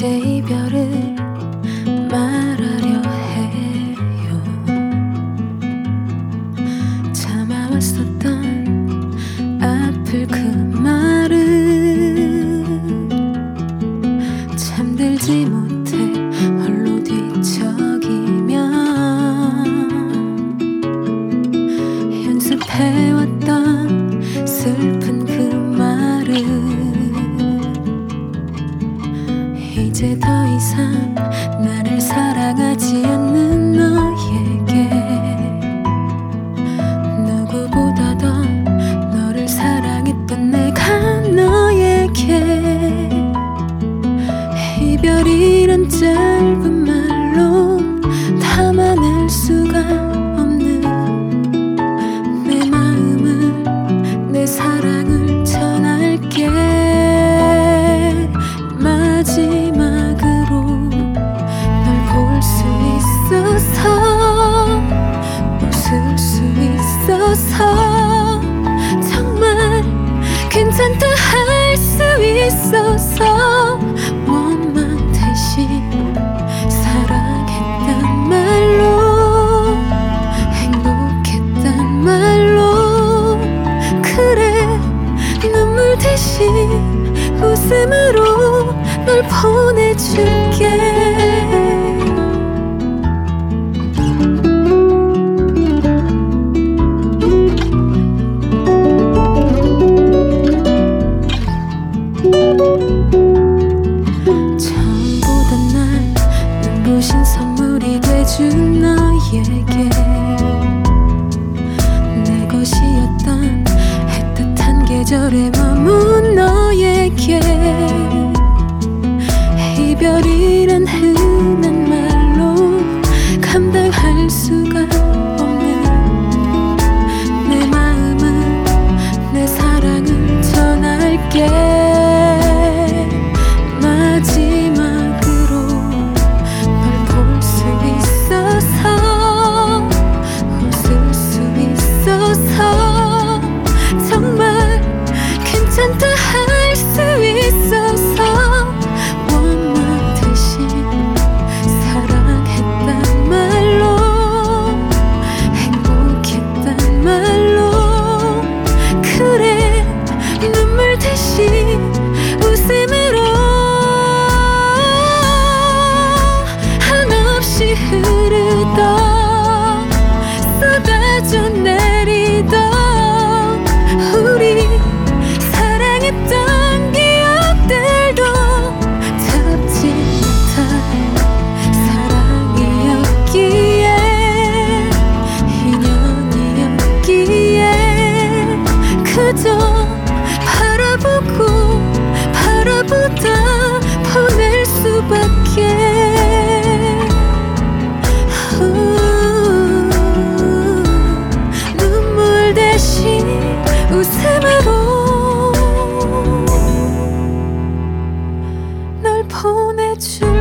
제 이별을 말하려 해요. 참아왔었던 아플 그 winter 보내줄게. 부신 선물이 돼준 너에게 내 것이었던 애틋한 계절의 보내줄